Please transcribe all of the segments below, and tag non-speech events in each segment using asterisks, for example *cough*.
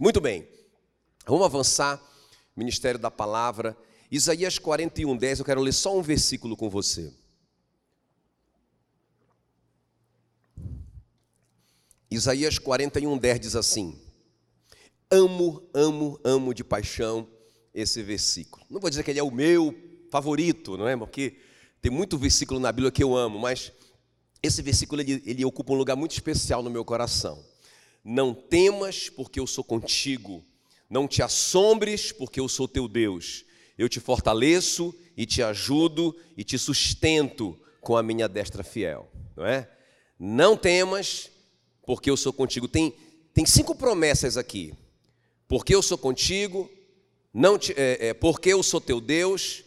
Muito bem, vamos avançar. Ministério da Palavra, Isaías 41, 10. Eu quero ler só um versículo com você. Isaías 41, 10 diz assim: Amo, amo, amo de paixão esse versículo. Não vou dizer que ele é o meu favorito, não é? Porque tem muito versículo na Bíblia que eu amo, mas esse versículo ele, ele ocupa um lugar muito especial no meu coração. Não temas, porque eu sou contigo. Não te assombres, porque eu sou teu Deus. Eu te fortaleço e te ajudo e te sustento com a minha destra fiel. Não é? Não temas, porque eu sou contigo. Tem, tem cinco promessas aqui. Porque eu sou contigo, não te, é, é, porque eu sou teu Deus,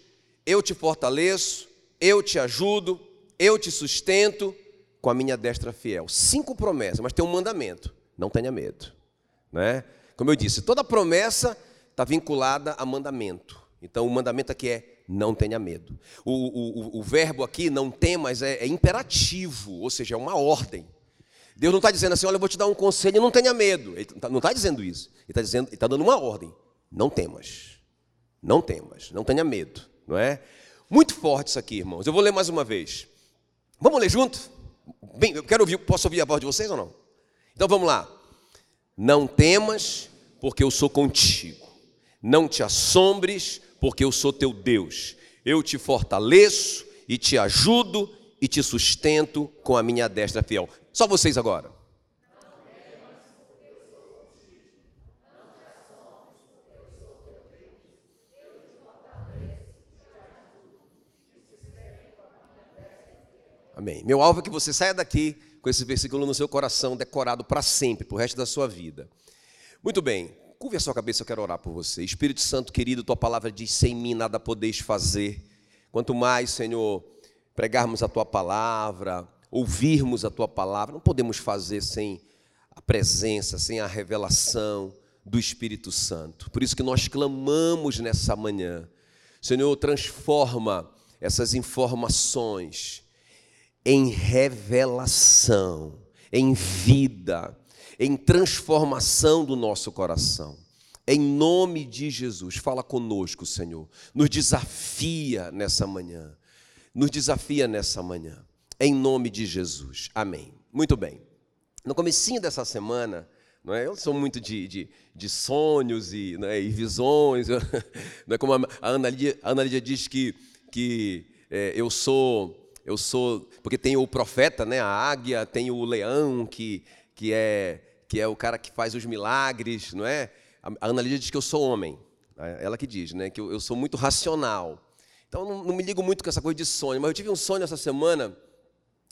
eu te fortaleço, eu te ajudo, eu te sustento com a minha destra fiel. Cinco promessas, mas tem um mandamento: não tenha medo. Né? Como eu disse, toda promessa está vinculada a mandamento. Então, o mandamento aqui é não tenha medo. O, o, o verbo aqui, não temas, é, é imperativo, ou seja, é uma ordem. Deus não está dizendo assim, olha, eu vou te dar um conselho, não tenha medo. Ele tá, não está dizendo isso. Ele está dizendo, ele está dando uma ordem. Não temas. Não temas. Não tenha medo. Não é? Muito forte isso aqui, irmãos. Eu vou ler mais uma vez. Vamos ler junto? Bem, eu quero ouvir, posso ouvir a voz de vocês ou não? Então vamos lá. Não temas, porque eu sou contigo. Não te assombres, porque eu sou teu Deus. Eu te fortaleço e te ajudo e te sustento com a minha destra fiel. Só vocês agora. Amém. Meu alvo é que você saia daqui com esse versículo no seu coração, decorado para sempre, para o resto da sua vida. Muito bem, curve a sua cabeça, eu quero orar por você. Espírito Santo querido, tua palavra diz: sem mim nada podeis fazer. Quanto mais, Senhor, pregarmos a tua palavra, ouvirmos a tua palavra, não podemos fazer sem a presença, sem a revelação do Espírito Santo. Por isso que nós clamamos nessa manhã. Senhor, transforma essas informações em revelação, em vida, em transformação do nosso coração. Em nome de Jesus, fala conosco, Senhor. Nos desafia nessa manhã. Nos desafia nessa manhã. Em nome de Jesus. Amém. Muito bem. No comecinho dessa semana, não é? eu sou muito de, de, de sonhos e, é? e visões. *laughs* Não é? Como a Ana Lídia, a Ana Lídia diz que, que é, eu sou eu sou, porque tem o profeta, né, a águia, tem o leão que, que é que é o cara que faz os milagres, não é? A Ana Lídia diz que eu sou homem, né, ela que diz, né, que eu, eu sou muito racional. Então não, não, me ligo muito com essa coisa de sonho, mas eu tive um sonho essa semana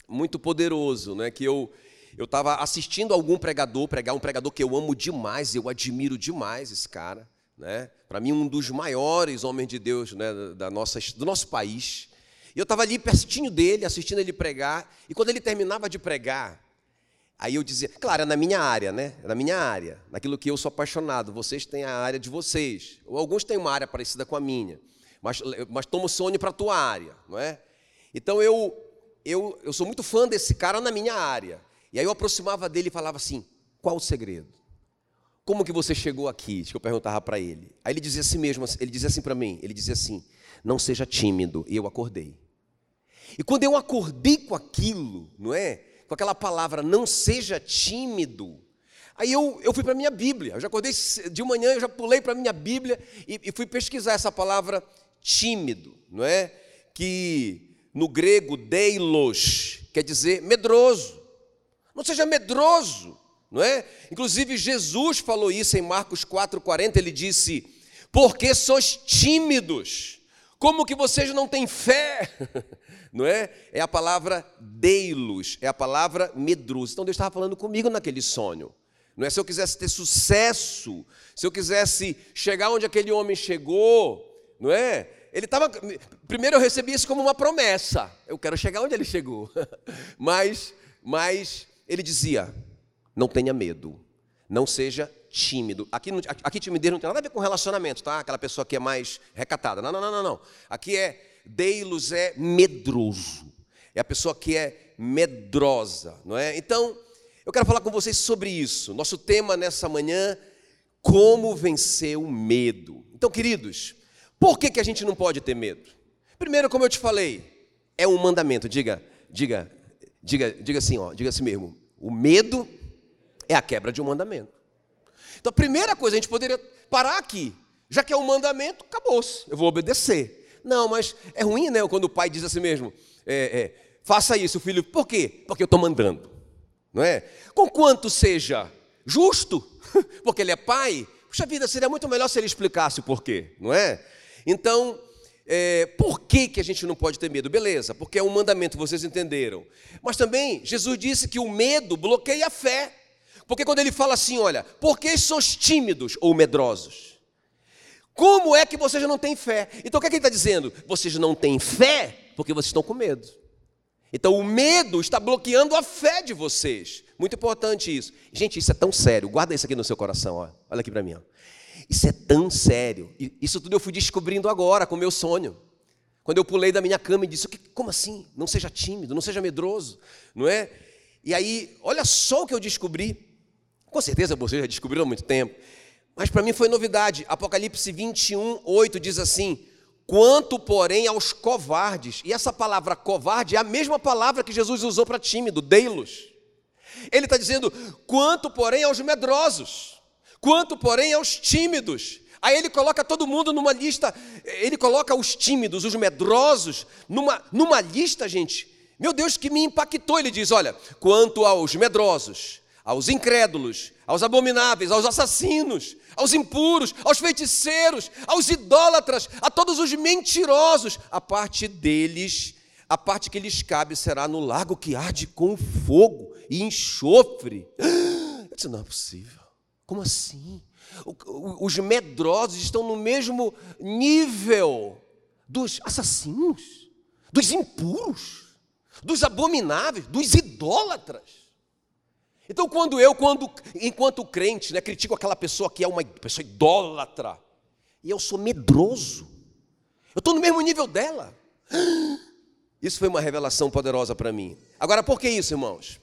muito poderoso, né, que eu eu estava assistindo algum pregador pregar, um pregador que eu amo demais, eu admiro demais esse cara, né? Para mim um dos maiores homens de Deus, né, da nossa, do nosso país. E eu estava ali pertinho dele, assistindo ele pregar, e quando ele terminava de pregar, aí eu dizia, claro, é na minha área, né? É na minha área, naquilo que eu sou apaixonado. Vocês têm a área de vocês, ou alguns têm uma área parecida com a minha, mas, mas tomo sonho para a tua área, não é? Então eu, eu, eu sou muito fã desse cara na minha área. E aí eu aproximava dele e falava assim: qual o segredo? Como que você chegou aqui? Que eu perguntava para ele. Aí ele dizia assim mesmo, ele dizia assim para mim, ele dizia assim: não seja tímido. E eu acordei. E quando eu acordei com aquilo, não é? Com aquela palavra, não seja tímido. Aí eu, eu fui para a minha Bíblia. Eu já acordei de manhã, eu já pulei para a minha Bíblia e, e fui pesquisar essa palavra tímido, não é? Que no grego, deilos, quer dizer medroso. Não seja medroso, não é? Inclusive Jesus falou isso em Marcos 4:40, ele disse: "Porque sois tímidos". Como que vocês não têm fé? *laughs* Não é? É a palavra deilos, é a palavra medroso. Então Deus estava falando comigo naquele sonho. Não é se eu quisesse ter sucesso, se eu quisesse chegar onde aquele homem chegou, não é? Ele estava. Primeiro eu recebi isso como uma promessa. Eu quero chegar onde ele chegou. *laughs* Mas, mas ele dizia: não tenha medo, não seja tímido. Aqui, aqui timidez não tem nada a ver com relacionamento, tá? Aquela pessoa que é mais recatada. Não, não, não, não, não. Aqui é deilos é medroso. É a pessoa que é medrosa, não é? Então, eu quero falar com vocês sobre isso. Nosso tema nessa manhã, Como vencer o medo. Então, queridos, por que, que a gente não pode ter medo? Primeiro, como eu te falei, é um mandamento. Diga, diga, diga, diga assim, ó, diga assim mesmo. O medo é a quebra de um mandamento. Então, a primeira coisa, a gente poderia parar aqui. Já que é um mandamento, acabou-se. Eu vou obedecer. Não, mas é ruim, né? Quando o pai diz assim mesmo: é, é, faça isso, filho. Por quê? Porque eu estou mandando. Não é? Com quanto seja justo, *laughs* porque ele é pai. Puxa vida, seria muito melhor se ele explicasse o porquê, não é? Então, é, por que, que a gente não pode ter medo? Beleza, porque é um mandamento, vocês entenderam. Mas também, Jesus disse que o medo bloqueia a fé. Porque quando ele fala assim, olha, por que sois tímidos ou medrosos? Como é que vocês não têm fé? Então o que, é que ele está dizendo? Vocês não têm fé porque vocês estão com medo. Então o medo está bloqueando a fé de vocês. Muito importante isso. Gente, isso é tão sério. Guarda isso aqui no seu coração. Ó. Olha aqui para mim. Ó. Isso é tão sério. Isso tudo eu fui descobrindo agora com meu sonho. Quando eu pulei da minha cama e disse: Como assim? Não seja tímido, não seja medroso, não é? E aí, olha só o que eu descobri. Com certeza vocês já descobriram há muito tempo. Mas para mim foi novidade. Apocalipse 21, 8 diz assim: Quanto, porém, aos covardes. E essa palavra covarde é a mesma palavra que Jesus usou para tímido, deilos. Ele está dizendo: quanto, porém, aos medrosos. Quanto, porém, aos tímidos. Aí ele coloca todo mundo numa lista, ele coloca os tímidos, os medrosos, numa, numa lista, gente. Meu Deus, que me impactou. Ele diz: olha, quanto aos medrosos, aos incrédulos, aos abomináveis, aos assassinos, aos impuros, aos feiticeiros, aos idólatras, a todos os mentirosos. A parte deles, a parte que lhes cabe será no lago que arde com fogo e enxofre. *gasps* Eu disse, não é possível. Como assim? Os medrosos estão no mesmo nível dos assassinos, dos impuros, dos abomináveis, dos idólatras. Então, quando eu, quando, enquanto crente, né, critico aquela pessoa que é uma pessoa idólatra, e eu sou medroso, eu estou no mesmo nível dela. *gasps* Isso foi uma revelação poderosa para mim. Agora, por que isso, irmãos?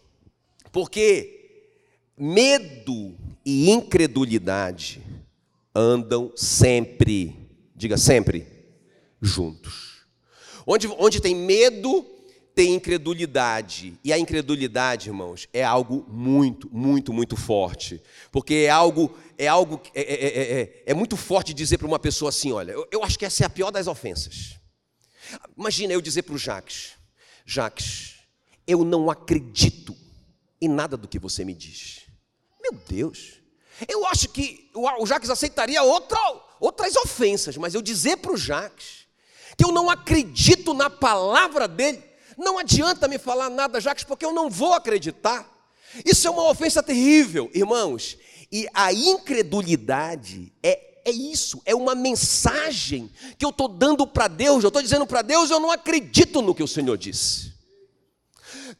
Porque medo e incredulidade andam sempre, diga sempre, juntos. Onde, onde tem medo, tem incredulidade. E a incredulidade, irmãos, é algo muito, muito, muito forte. Porque é algo, é algo, é, é, é, é muito forte dizer para uma pessoa assim: olha, eu, eu, acho que essa é a pior das ofensas. Imagina eu dizer para o Jacques: Jacques, eu não acredito em nada do que você me diz. Meu Deus, eu acho que o Jacques aceitaria outra, outras ofensas, mas eu dizer para o Jacques que eu não acredito na palavra dele, não adianta me falar nada, Jacques, porque eu não vou acreditar. Isso é uma ofensa terrível, irmãos. E a incredulidade é, é isso, é uma mensagem que eu estou dando para Deus. Eu estou dizendo para Deus, eu não acredito no que o Senhor disse.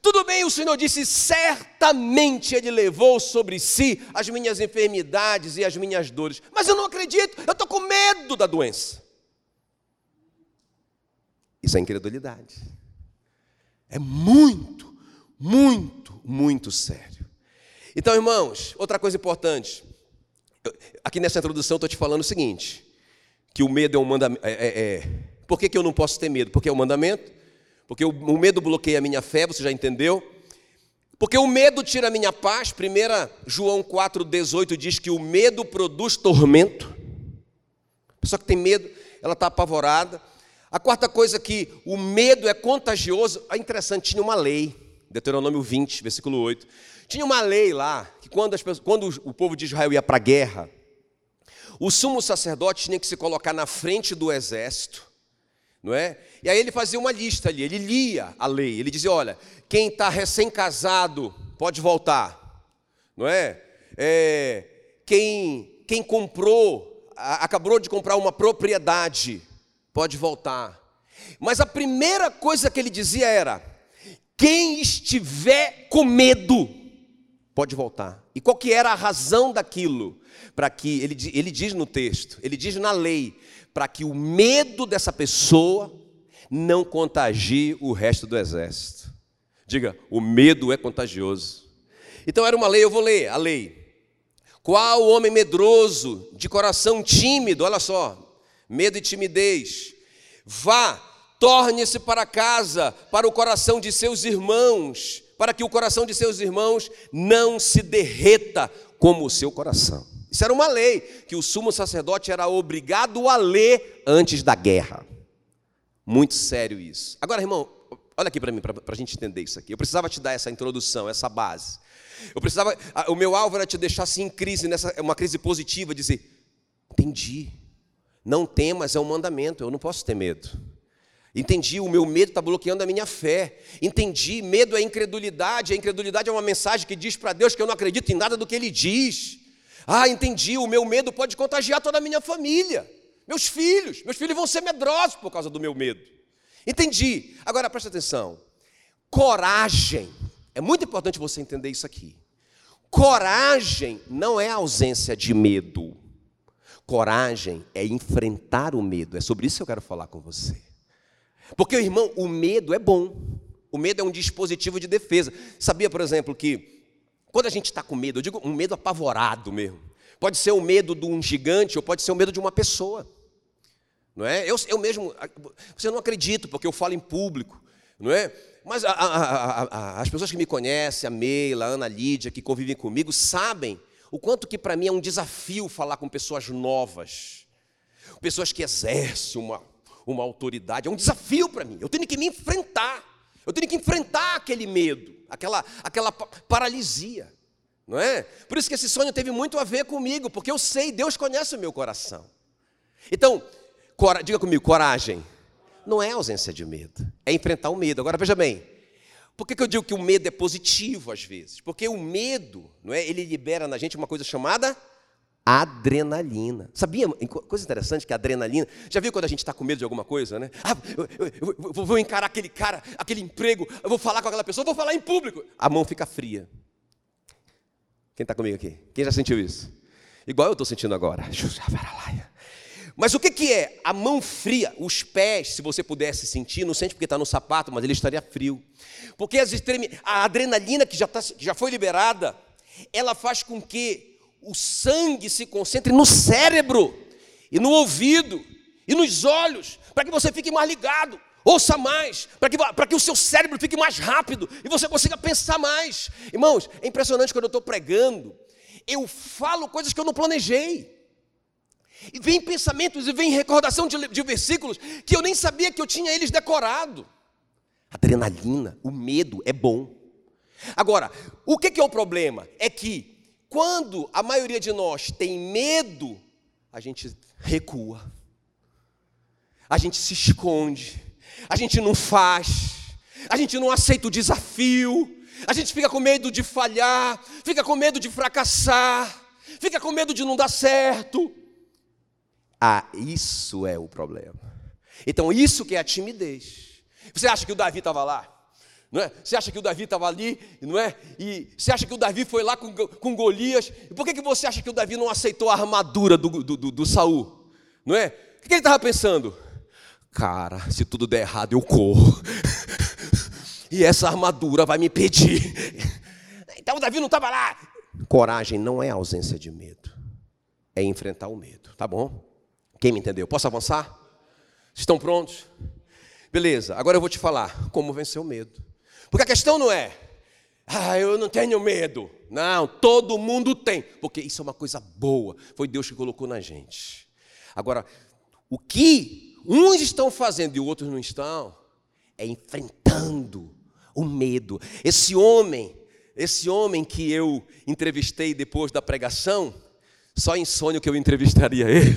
Tudo bem, o Senhor disse, certamente Ele levou sobre si as minhas enfermidades e as minhas dores, mas eu não acredito, eu estou com medo da doença. Isso é incredulidade. É muito, muito, muito sério. Então, irmãos, outra coisa importante. Aqui nessa introdução eu estou te falando o seguinte: que o medo é um mandamento. É, é, é. Por que, que eu não posso ter medo? Porque é um mandamento. Porque o, o medo bloqueia a minha fé, você já entendeu? Porque o medo tira a minha paz. 1 João 4,18 diz que o medo produz tormento. A pessoa que tem medo, ela está apavorada. A quarta coisa que o medo é contagioso, é interessante, tinha uma lei, Deuteronômio 20, versículo 8. Tinha uma lei lá, que quando, as pessoas, quando o povo de Israel ia para a guerra, o sumo sacerdote tinha que se colocar na frente do exército, não é? E aí ele fazia uma lista ali, ele lia a lei, ele dizia: olha, quem está recém-casado pode voltar, não é? é quem, quem comprou, acabou de comprar uma propriedade, pode voltar. Mas a primeira coisa que ele dizia era: quem estiver com medo, pode voltar. E qual que era a razão daquilo? Para que, ele, ele diz no texto, ele diz na lei, para que o medo dessa pessoa não contagie o resto do exército. Diga, o medo é contagioso. Então era uma lei, eu vou ler a lei. Qual homem medroso, de coração tímido, olha só, medo e timidez. Vá, torne-se para casa, para o coração de seus irmãos, para que o coração de seus irmãos não se derreta como o seu coração. Isso era uma lei que o sumo sacerdote era obrigado a ler antes da guerra. Muito sério isso. Agora, irmão, olha aqui para mim, para a gente entender isso aqui. Eu precisava te dar essa introdução, essa base. Eu precisava, o meu alvo era te deixar assim em crise, nessa, uma crise positiva, dizer: entendi. Não temas é um mandamento, eu não posso ter medo. Entendi, o meu medo está bloqueando a minha fé. Entendi, medo é incredulidade. A incredulidade é uma mensagem que diz para Deus que eu não acredito em nada do que Ele diz. Ah, entendi, o meu medo pode contagiar toda a minha família. Meus filhos, meus filhos vão ser medrosos por causa do meu medo. Entendi. Agora presta atenção. Coragem. É muito importante você entender isso aqui. Coragem não é ausência de medo. Coragem é enfrentar o medo. É sobre isso que eu quero falar com você. Porque, irmão, o medo é bom. O medo é um dispositivo de defesa. Sabia, por exemplo, que quando a gente está com medo, eu digo um medo apavorado mesmo. Pode ser o medo de um gigante ou pode ser o medo de uma pessoa. Não é? Eu, eu mesmo, você não acredita porque eu falo em público, não é? Mas a, a, a, as pessoas que me conhecem, a Meila, a Ana Lídia, que convivem comigo, sabem o quanto que para mim é um desafio falar com pessoas novas, pessoas que exercem uma uma autoridade, é um desafio para mim. Eu tenho que me enfrentar. Eu tenho que enfrentar aquele medo, aquela, aquela paralisia. Não é? Por isso que esse sonho teve muito a ver comigo, porque eu sei, Deus conhece o meu coração. Então, cora, diga comigo, coragem. Não é ausência de medo, é enfrentar o medo. Agora veja bem, por que, que eu digo que o medo é positivo às vezes? Porque o medo, não é? Ele libera na gente uma coisa chamada adrenalina. Sabia? Coisa interessante que a adrenalina. Já viu quando a gente está com medo de alguma coisa, né? Ah, eu, eu, eu, vou encarar aquele cara, aquele emprego, eu vou falar com aquela pessoa, vou falar em público. A mão fica fria. Quem está comigo aqui? Quem já sentiu isso? Igual eu estou sentindo agora. Mas o que, que é? A mão fria, os pés, se você pudesse sentir, não sente porque está no sapato, mas ele estaria frio. Porque a adrenalina que já, tá, já foi liberada, ela faz com que o sangue se concentre no cérebro, e no ouvido, e nos olhos, para que você fique mais ligado, ouça mais, para que, para que o seu cérebro fique mais rápido e você consiga pensar mais. Irmãos, é impressionante quando eu estou pregando, eu falo coisas que eu não planejei. E vem pensamentos e vem recordação de, de versículos que eu nem sabia que eu tinha eles decorado. Adrenalina, o medo é bom. Agora, o que, que é o problema? É que quando a maioria de nós tem medo, a gente recua, a gente se esconde, a gente não faz, a gente não aceita o desafio, a gente fica com medo de falhar, fica com medo de fracassar, fica com medo de não dar certo. Ah, isso é o problema. Então, isso que é a timidez. Você acha que o Davi estava lá? Não é? Você acha que o Davi estava ali, não é? E você acha que o Davi foi lá com, com Golias? E por que, que você acha que o Davi não aceitou a armadura do, do, do, do Saul? Não é? O que, que ele estava pensando? Cara, se tudo der errado, eu corro. *laughs* e essa armadura vai me pedir. *laughs* Então o Davi não estava lá. Coragem não é ausência de medo, é enfrentar o medo, tá bom? Quem me entendeu? Posso avançar? Estão prontos? Beleza, agora eu vou te falar como vencer o medo. Porque a questão não é, ah, eu não tenho medo. Não, todo mundo tem, porque isso é uma coisa boa. Foi Deus que colocou na gente. Agora, o que uns estão fazendo e outros não estão, é enfrentando o medo. Esse homem, esse homem que eu entrevistei depois da pregação, só em sonho que eu entrevistaria ele.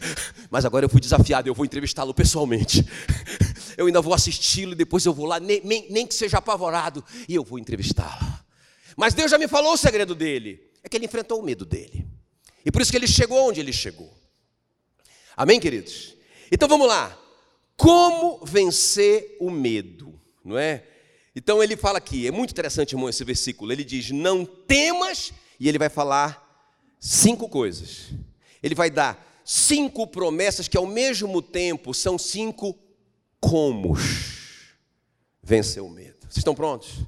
*laughs* Mas agora eu fui desafiado, eu vou entrevistá-lo pessoalmente *laughs* eu ainda vou assisti-lo e depois eu vou lá, nem, nem, nem que seja apavorado, e eu vou entrevistá-lo. Mas Deus já me falou o segredo dele: é que ele enfrentou o medo dele. E por isso que ele chegou onde ele chegou. Amém, queridos? Então vamos lá. Como vencer o medo, não é? Então ele fala aqui, é muito interessante, irmão, esse versículo. Ele diz: Não temas, e ele vai falar cinco coisas. Ele vai dar cinco promessas que ao mesmo tempo são cinco como vencer o medo. Vocês estão prontos?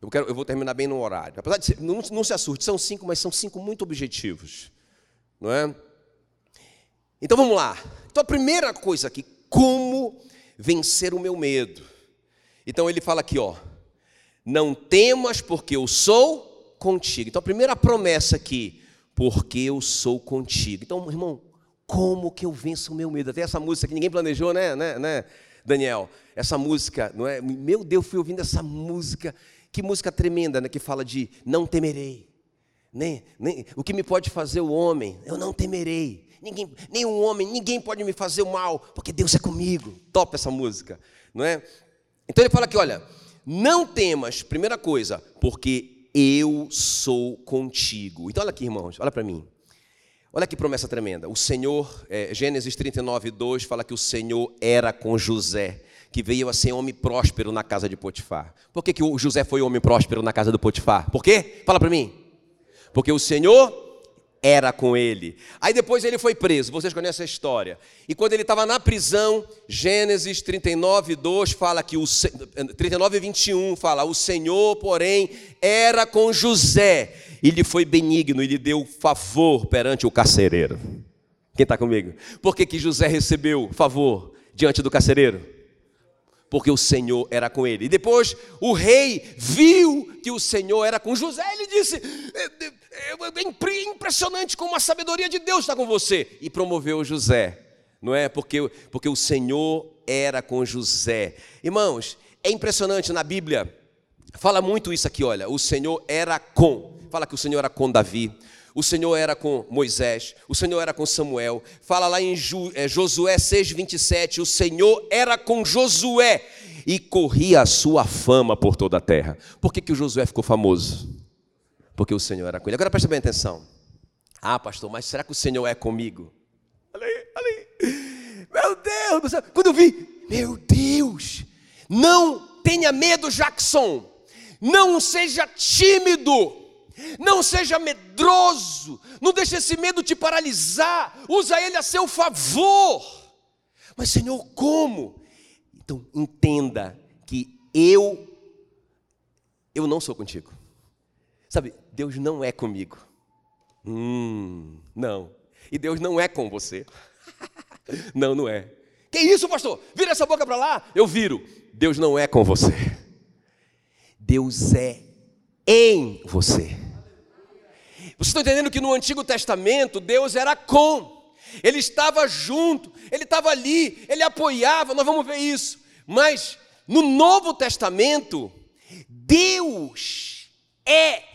Eu, quero, eu vou terminar bem no horário. Apesar de não, não se assuste, são cinco, mas são cinco muito objetivos. Não é? Então vamos lá. Então a primeira coisa aqui, como vencer o meu medo. Então ele fala aqui, ó, não temas porque eu sou contigo. Então a primeira promessa aqui, porque eu sou contigo. Então, irmão, como que eu venço o meu medo? Até essa música que ninguém planejou, né, né, né, Daniel? Essa música, não é? Meu Deus, fui ouvindo essa música. Que música tremenda, né, que fala de não temerei. Nem, nem, o que me pode fazer o homem? Eu não temerei. Ninguém, nenhum homem, ninguém pode me fazer o mal, porque Deus é comigo. Top essa música, não é? Então ele fala aqui, olha, não temas, primeira coisa, porque eu sou contigo. Então olha aqui, irmãos, olha para mim. Olha que promessa tremenda. O Senhor, é, Gênesis 39, 2, fala que o Senhor era com José, que veio a ser homem próspero na casa de Potifar. Por que, que o José foi homem próspero na casa do Potifar? Por quê? Fala para mim. Porque o Senhor era com ele. Aí depois ele foi preso, vocês conhecem a história. E quando ele estava na prisão, Gênesis 39, 2 fala que o 39 e 21 fala: "O Senhor, porém, era com José, e lhe foi benigno e lhe deu favor perante o carcereiro." Quem está comigo? Por que, que José recebeu favor diante do carcereiro? porque o Senhor era com ele. E depois o rei viu que o Senhor era com José, ele disse: é, impressionante como a sabedoria de Deus está com você. E promoveu José, não é? Porque, porque o Senhor era com José. Irmãos, é impressionante na Bíblia, fala muito isso aqui, olha, o Senhor era com, fala que o Senhor era com Davi, o Senhor era com Moisés, o Senhor era com Samuel. Fala lá em é, Josué 6,27: o Senhor era com Josué e corria a sua fama por toda a terra. Por que, que o Josué ficou famoso? Porque o Senhor era com ele. Agora preste bem atenção. Ah, pastor, mas será que o Senhor é comigo? Olha aí, olha aí. Meu Deus do céu. Quando eu vi, meu Deus, não tenha medo, Jackson. Não seja tímido. Não seja medroso, não deixe esse medo te paralisar, usa ele a seu favor. Mas, Senhor, como? Então, entenda que eu, eu não sou contigo. Sabe, Deus não é comigo. Hum, não. E Deus não é com você. *laughs* não, não é. Que isso, pastor? Vira essa boca para lá. Eu viro. Deus não é com você. Deus é em você. Você está entendendo que no Antigo Testamento Deus era com, Ele estava junto, Ele estava ali, Ele apoiava, nós vamos ver isso. Mas no Novo Testamento, Deus é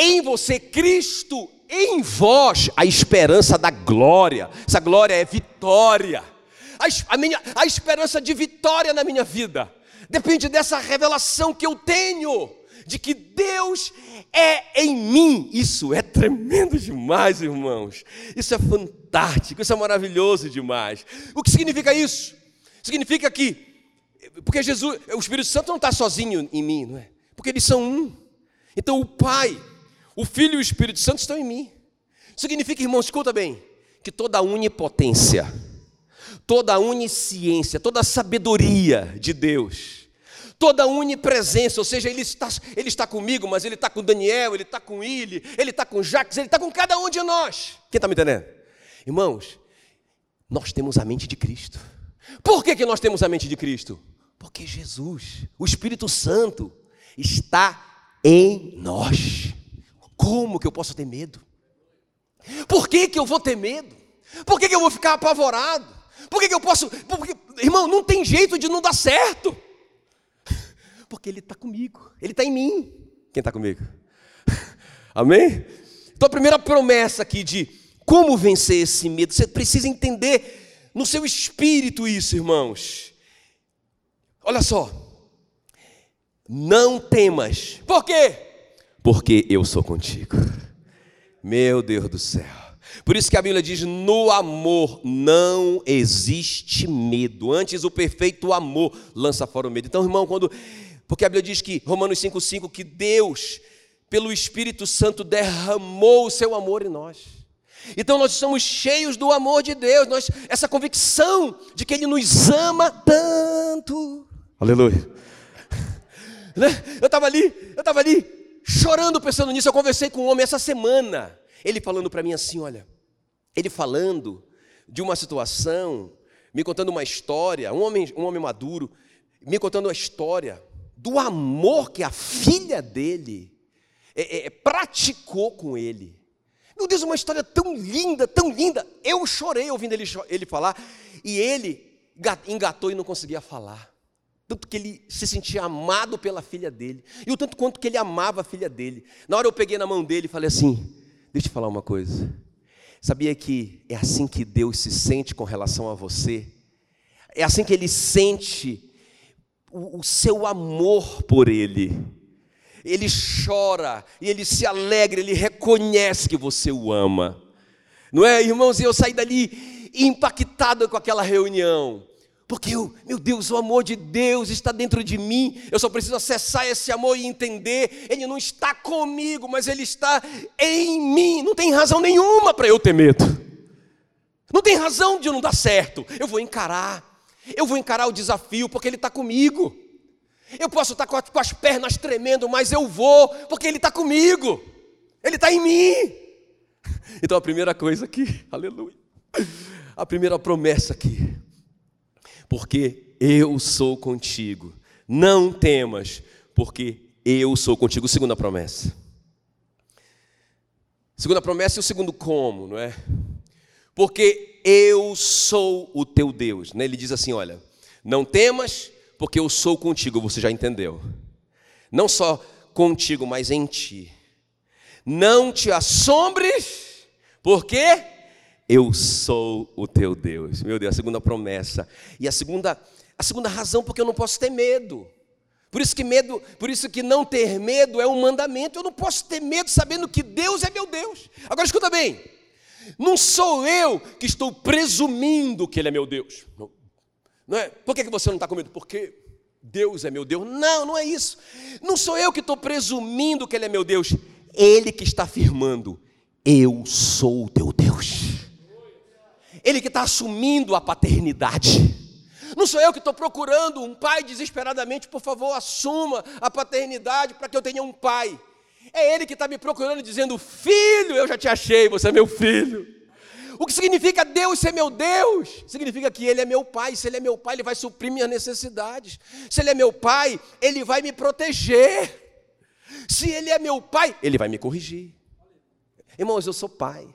em você, Cristo em vós, a esperança da glória. Essa glória é vitória. A, a, minha, a esperança de vitória na minha vida depende dessa revelação que eu tenho de que Deus é em mim. Isso é tremendo demais, irmãos. Isso é fantástico, isso é maravilhoso demais. O que significa isso? Significa que, porque Jesus, o Espírito Santo não está sozinho em mim, não é? Porque eles são um. Então o Pai, o Filho e o Espírito Santo estão em mim. Significa, irmãos, escuta bem, que toda a onipotência, toda a onisciência, toda a sabedoria de Deus, toda a onipresença, ou seja, ele está, ele está comigo, mas ele está com Daniel, ele está com Ili, ele está com Jacques, ele está com cada um de nós. Quem está me entendendo? Irmãos, nós temos a mente de Cristo. Por que, que nós temos a mente de Cristo? Porque Jesus, o Espírito Santo, está em nós. Como que eu posso ter medo? Por que, que eu vou ter medo? Por que, que eu vou ficar apavorado? Por que, que eu posso. Porque, irmão, não tem jeito de não dar certo. Porque Ele está comigo, Ele está em mim. Quem está comigo? Amém? Então a primeira promessa aqui de como vencer esse medo, você precisa entender no seu espírito isso, irmãos. Olha só. Não temas. Por quê? Porque eu sou contigo. Meu Deus do céu. Por isso que a Bíblia diz: no amor não existe medo. Antes, o perfeito amor lança fora o medo. Então, irmão, quando porque a Bíblia diz que, Romanos 5,5, que Deus, pelo Espírito Santo, derramou o seu amor em nós. Então nós estamos cheios do amor de Deus, nós, essa convicção de que Ele nos ama tanto. Aleluia. Né? Eu estava ali, eu estava ali chorando pensando nisso. Eu conversei com um homem essa semana. Ele falando para mim assim: olha, ele falando de uma situação, me contando uma história, um homem, um homem maduro, me contando a história do amor que a filha dele é, é, praticou com ele. Meu Deus, uma história tão linda, tão linda. Eu chorei ouvindo ele, ele falar, e ele engatou e não conseguia falar. Tanto que ele se sentia amado pela filha dele, e o tanto quanto que ele amava a filha dele. Na hora eu peguei na mão dele e falei assim: Deixa eu te falar uma coisa. Sabia que é assim que Deus se sente com relação a você? É assim que ele sente o, o seu amor por ele. Ele chora e ele se alegra, ele reconhece que você o ama. Não é, irmãos? E eu saí dali impactado com aquela reunião. Porque eu, meu Deus, o amor de Deus está dentro de mim. Eu só preciso acessar esse amor e entender. Ele não está comigo, mas ele está em mim. Não tem razão nenhuma para eu ter medo. Não tem razão de não dar certo. Eu vou encarar. Eu vou encarar o desafio porque ele está comigo. Eu posso estar com as pernas tremendo, mas eu vou porque ele está comigo. Ele está em mim. Então a primeira coisa aqui, *laughs* aleluia. A primeira promessa aqui porque eu sou contigo. Não temas, porque eu sou contigo. Segunda promessa. Segunda promessa e o segundo como, não é? Porque eu sou o teu Deus. Né? Ele diz assim: olha, não temas, porque eu sou contigo. Você já entendeu? Não só contigo, mas em ti. Não te assombres, porque eu sou o teu Deus. Meu Deus, a segunda promessa. E a segunda, a segunda razão porque eu não posso ter medo. Por isso que medo, por isso que não ter medo é um mandamento. Eu não posso ter medo sabendo que Deus é meu Deus. Agora escuta bem. Não sou eu que estou presumindo que Ele é meu Deus. Não, não é? Por que, que você não está com medo? Porque Deus é meu Deus. Não, não é isso. Não sou eu que estou presumindo que Ele é meu Deus. Ele que está afirmando: Eu sou o teu Deus. Ele que está assumindo a paternidade. Não sou eu que estou procurando um pai desesperadamente, por favor, assuma a paternidade para que eu tenha um pai. É Ele que está me procurando, dizendo: Filho, eu já te achei, você é meu filho. O que significa Deus ser meu Deus? Significa que Ele é meu pai. Se Ele é meu pai, Ele vai suprir minhas necessidades. Se Ele é meu pai, Ele vai me proteger. Se Ele é meu pai, Ele vai me corrigir. Irmãos, eu sou pai.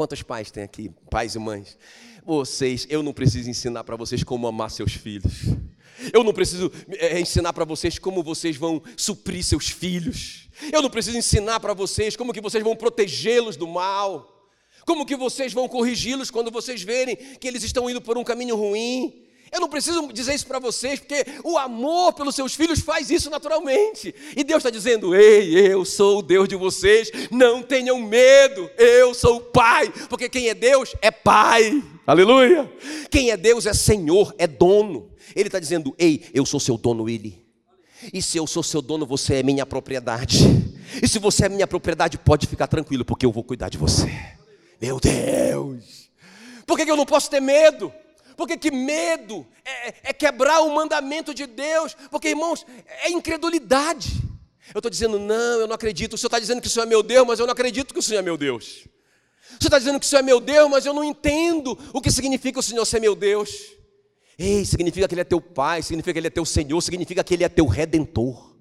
Quantos pais tem aqui? Pais e mães? Vocês, eu não preciso ensinar para vocês como amar seus filhos. Eu não preciso é, ensinar para vocês como vocês vão suprir seus filhos. Eu não preciso ensinar para vocês como que vocês vão protegê-los do mal. Como que vocês vão corrigi-los quando vocês verem que eles estão indo por um caminho ruim. Eu não preciso dizer isso para vocês, porque o amor pelos seus filhos faz isso naturalmente. E Deus está dizendo: Ei, eu sou o Deus de vocês, não tenham medo, eu sou o Pai, porque quem é Deus é Pai. Aleluia! Quem é Deus é Senhor, é dono. Ele está dizendo: Ei, eu sou seu dono, Ele. E se eu sou seu dono, você é minha propriedade. E se você é minha propriedade, pode ficar tranquilo, porque eu vou cuidar de você. Meu Deus! Por que eu não posso ter medo? Porque que medo é, é quebrar o mandamento de Deus. Porque, irmãos, é incredulidade. Eu estou dizendo, não, eu não acredito. O Senhor está dizendo que o Senhor é meu Deus, mas eu não acredito que o Senhor é meu Deus. O Senhor está dizendo que o Senhor é meu Deus, mas eu não entendo o que significa o Senhor ser meu Deus. Ei, significa que Ele é teu Pai, significa que Ele é teu Senhor, significa que Ele é teu Redentor.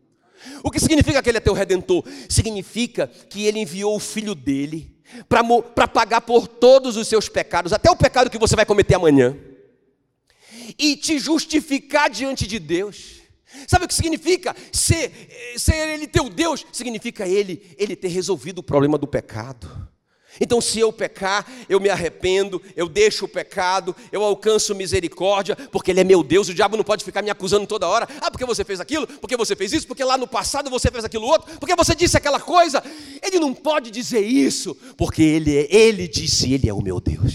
O que significa que Ele é teu Redentor? Significa que Ele enviou o Filho dele para pagar por todos os seus pecados, até o pecado que você vai cometer amanhã e te justificar diante de Deus. Sabe o que significa ser, ser Ele teu Deus? Significa Ele, Ele ter resolvido o problema do pecado. Então, se eu pecar, eu me arrependo, eu deixo o pecado, eu alcanço misericórdia, porque Ele é meu Deus. O diabo não pode ficar me acusando toda hora. Ah, porque você fez aquilo, porque você fez isso, porque lá no passado você fez aquilo outro, porque você disse aquela coisa. Ele não pode dizer isso, porque Ele, é, ele disse: Ele é o meu Deus.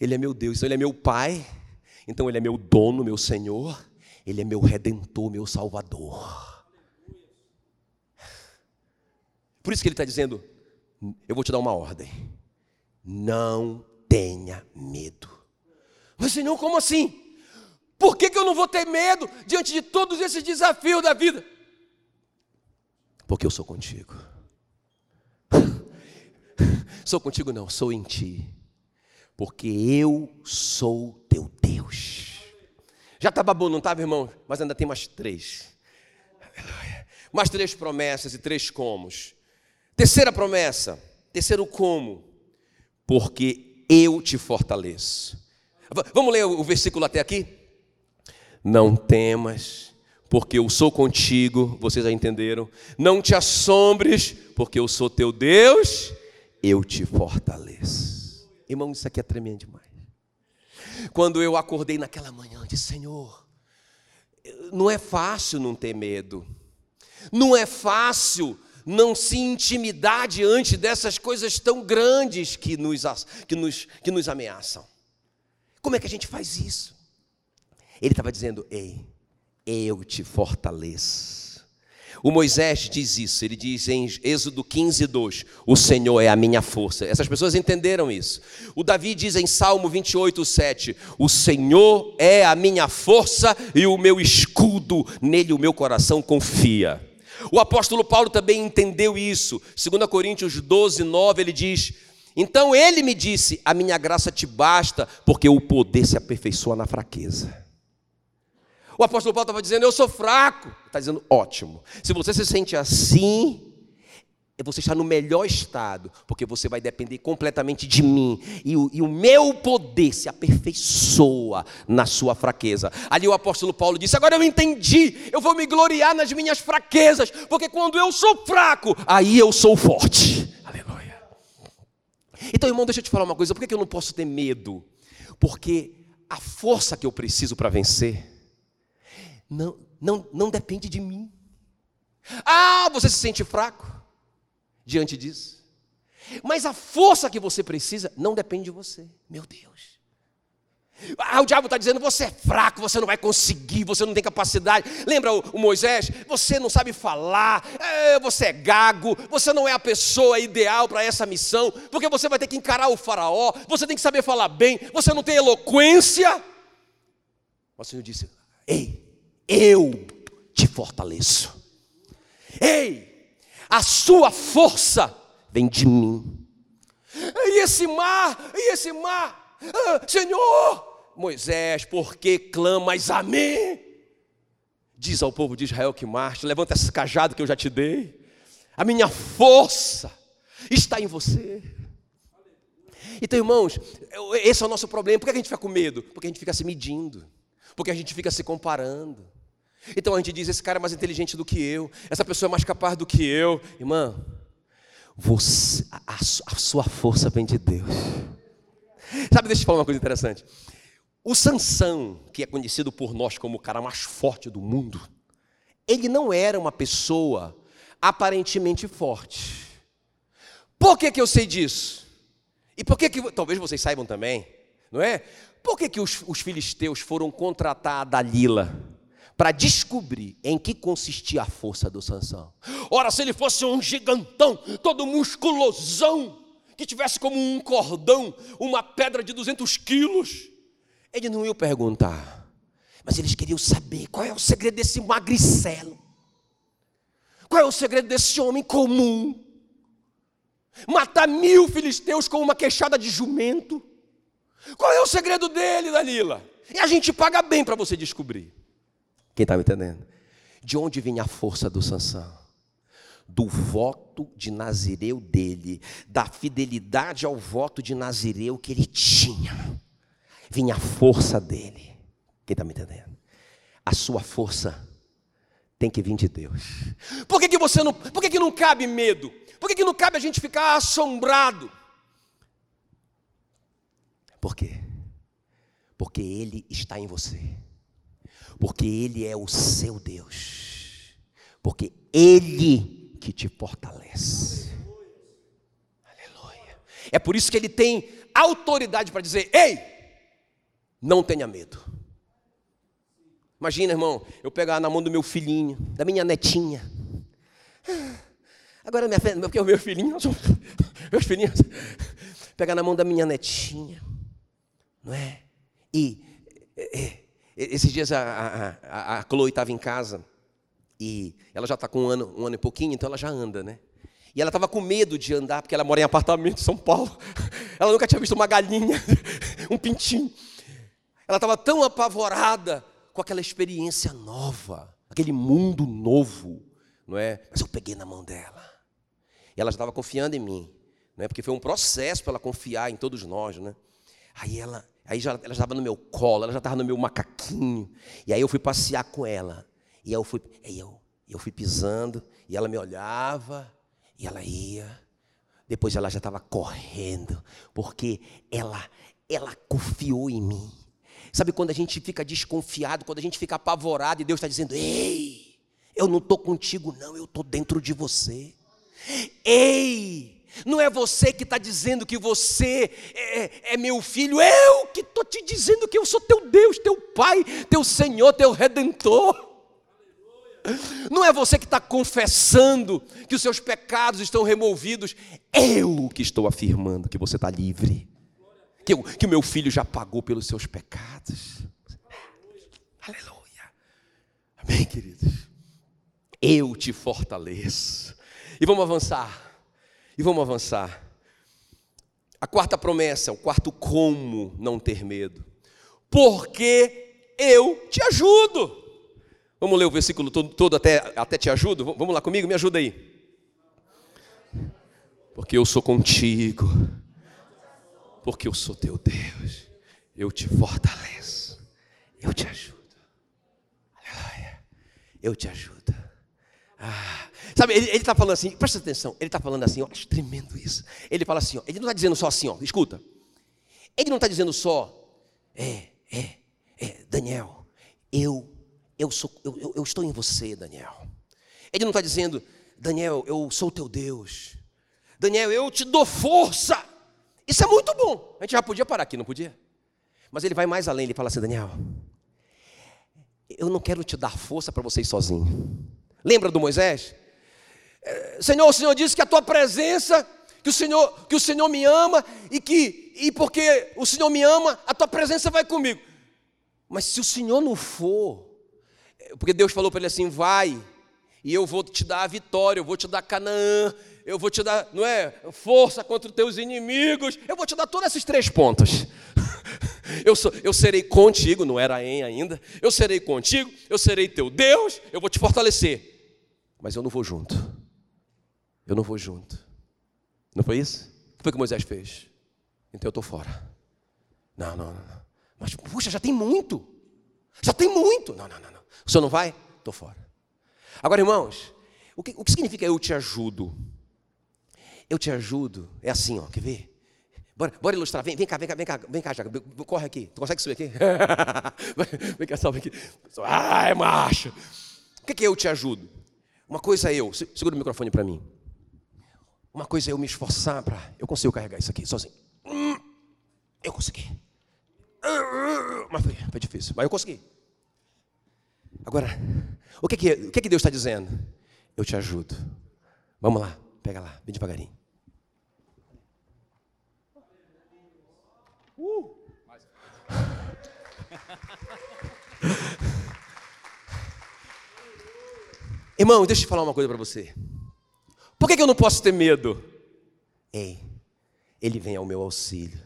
Ele é meu Deus, então Ele é meu Pai, então Ele é meu dono, meu Senhor, Ele é meu redentor, meu Salvador. Por isso que Ele está dizendo: eu vou te dar uma ordem, não tenha medo. Mas Senhor, como assim? Por que, que eu não vou ter medo diante de todos esses desafios da vida? Porque eu sou contigo. *laughs* sou contigo, não, sou em ti. Porque eu sou teu Deus. Já estava bom, não estava, irmão? Mas ainda tem mais três. Mais três promessas e três comos. Terceira promessa, terceiro como. Porque eu te fortaleço. Vamos ler o versículo até aqui? Não temas, porque eu sou contigo, vocês já entenderam. Não te assombres, porque eu sou teu Deus, eu te fortaleço. Irmão, isso aqui é tremendo demais. Quando eu acordei naquela manhã, disse: Senhor, não é fácil não ter medo, não é fácil não se intimidar diante dessas coisas tão grandes que nos, que nos, que nos ameaçam. Como é que a gente faz isso? Ele estava dizendo: Ei, eu te fortaleço. O Moisés diz isso, ele diz em Êxodo 15, 2: O Senhor é a minha força. Essas pessoas entenderam isso. O Davi diz em Salmo 28, 7: O Senhor é a minha força e o meu escudo, nele o meu coração confia. O apóstolo Paulo também entendeu isso. 2 Coríntios 12, 9, ele diz: Então ele me disse: A minha graça te basta, porque o poder se aperfeiçoa na fraqueza. O apóstolo Paulo estava dizendo: Eu sou fraco. Está dizendo: Ótimo. Se você se sente assim, você está no melhor estado, porque você vai depender completamente de mim, e o, e o, meu poder se aperfeiçoa na sua fraqueza. Ali o apóstolo Paulo disse: Agora eu entendi, eu vou me gloriar nas minhas fraquezas, porque quando eu sou fraco, aí eu sou forte. Aleluia. Então, irmão, deixa eu te falar uma coisa: por que eu não posso ter medo? Porque a força que eu preciso para vencer não, não, não depende de mim. Ah, você se sente fraco diante disso. Mas a força que você precisa não depende de você. Meu Deus. Ah, o diabo está dizendo: você é fraco, você não vai conseguir, você não tem capacidade. Lembra o, o Moisés? Você não sabe falar, é, você é gago, você não é a pessoa ideal para essa missão, porque você vai ter que encarar o Faraó, você tem que saber falar bem, você não tem eloquência. Mas o Senhor disse: Ei, eu te fortaleço. Ei, a sua força vem de mim. E esse mar, e esse mar, ah, Senhor, Moisés, por que clamas a mim? Diz ao povo de Israel que marche, levanta esse cajado que eu já te dei. A minha força está em você. Então, irmãos, esse é o nosso problema. Por que a gente fica com medo? Porque a gente fica se medindo, porque a gente fica se comparando. Então a gente diz: esse cara é mais inteligente do que eu, essa pessoa é mais capaz do que eu. Irmã, você, a, a sua força vem de Deus. Sabe, deixa eu te falar uma coisa interessante. O Sansão, que é conhecido por nós como o cara mais forte do mundo, ele não era uma pessoa aparentemente forte. Por que, que eu sei disso? E por que, que talvez vocês saibam também, não é? Por que, que os, os filisteus foram contratar a Dalila? Para descobrir em que consistia a força do Sansão. Ora, se ele fosse um gigantão, todo musculosão, que tivesse como um cordão, uma pedra de 200 quilos, ele não ia perguntar. Mas eles queriam saber qual é o segredo desse magricelo. Qual é o segredo desse homem comum? Matar mil filisteus com uma queixada de jumento. Qual é o segredo dele, Dalila? E a gente paga bem para você descobrir. Quem está me entendendo? De onde vinha a força do Sansão? Do voto de Nazireu dele, da fidelidade ao voto de Nazireu que ele tinha. Vinha a força dele. Quem está me entendendo? A sua força tem que vir de Deus. Por que, que você não. Por que, que não cabe medo? Por que, que não cabe a gente ficar assombrado? Por quê? Porque Ele está em você porque Ele é o seu Deus, porque Ele que te fortalece. Aleluia. É por isso que Ele tem autoridade para dizer: ei, não tenha medo. Imagina, irmão, eu pegar na mão do meu filhinho, da minha netinha. Agora, minha, porque o meu filhinho, *laughs* meus filhinhos, pegar na mão da minha netinha, não é? E, e Esses dias a, a, a Chloe estava em casa e ela já está com um ano, um ano e pouquinho, então ela já anda, né? E ela estava com medo de andar, porque ela mora em apartamento em São Paulo. *laughs* Ela nunca tinha visto uma galinha, *laughs* um pintinho. Ela estava tão apavorada com aquela experiência nova, aquele mundo novo, não é? Mas eu peguei na mão dela. E ela já estava confiando em mim, não é? Porque foi um processo para ela confiar em todos nós, né? Aí ela, aí já, ela já estava no meu colo, ela já estava no meu macaquinho. E aí eu fui passear com ela. E eu fui, aí eu, eu fui pisando, e ela me olhava, e ela ia. Depois ela já estava correndo, porque ela, ela confiou em mim. Sabe quando a gente fica desconfiado, quando a gente fica apavorado e Deus está dizendo: Ei, eu não estou contigo, não, eu estou dentro de você. Ei, não é você que está dizendo que você é, é, meu filho, eu que estou te dizendo que eu sou teu Deus, teu Pai, teu Senhor, teu Redentor. Não é você que está confessando que os seus pecados estão removidos, eu que estou afirmando que você está livre, que, eu, que o meu filho já pagou pelos seus pecados. Aleluia. Amém, queridos? Eu te fortaleço. E vamos avançar. E vamos avançar. A quarta promessa, o quarto como não ter medo. Porque eu te ajudo. Vamos ler o versículo todo, todo até, até te ajudo? Vamos lá comigo, me ajuda aí. Porque eu sou contigo. Porque eu sou teu Deus. Eu te fortaleço. Eu te ajudo. Aleluia. Eu te ajudo. Ah, sabe, ele está falando assim, presta atenção, ele está falando assim, eu acho tremendo isso. Ele fala assim, ó, ele não está dizendo só assim, ó, escuta. Ele não está dizendo só, é, é, é, Daniel, eu eu, sou, eu, eu estou em você, Daniel. Ele não está dizendo, Daniel, eu sou teu Deus. Daniel, eu te dou força. Isso é muito bom. A gente já podia parar aqui, não podia? Mas ele vai mais além, ele fala assim, Daniel, eu não quero te dar força para você ir sozinho. Lembra do Moisés? Senhor, o Senhor disse que a tua presença, que o Senhor, que o Senhor me ama e que e porque o Senhor me ama, a tua presença vai comigo. Mas se o Senhor não for, porque Deus falou para ele assim: vai, e eu vou te dar a vitória, eu vou te dar Canaã, eu vou te dar, não é? Força contra os teus inimigos, eu vou te dar todos esses três pontos. *laughs* Eu, sou, eu serei contigo, não era em ainda, eu serei contigo, eu serei teu Deus, eu vou te fortalecer. Mas eu não vou junto. Eu não vou junto. Não foi isso? O que Moisés fez? Então eu estou fora. Não, não, não. Mas, puxa, já tem muito. Já tem muito. Não, não, não. O senhor não vai? Estou fora. Agora, irmãos, o que, o que significa eu te ajudo? Eu te ajudo, é assim, ó, quer ver? Bora, bora ilustrar, vem, vem cá, vem cá, vem cá, vem cá, Jaca, corre aqui, tu consegue subir aqui? *laughs* vem cá, sobe aqui. Ah, é macho. O que é eu te ajudo? Uma coisa é eu, segura o microfone para mim. Uma coisa é eu me esforçar para, eu consigo carregar isso aqui sozinho. Hum, eu consegui. Mas foi, foi difícil, mas eu consegui. Agora, o que, que, o que, que Deus está dizendo? Eu te ajudo. Vamos lá, pega lá, bem devagarinho. Uh. *laughs* Irmão, deixa eu falar uma coisa para você. Por que, eu não posso ter medo? Ei, Ele vem ao meu auxílio.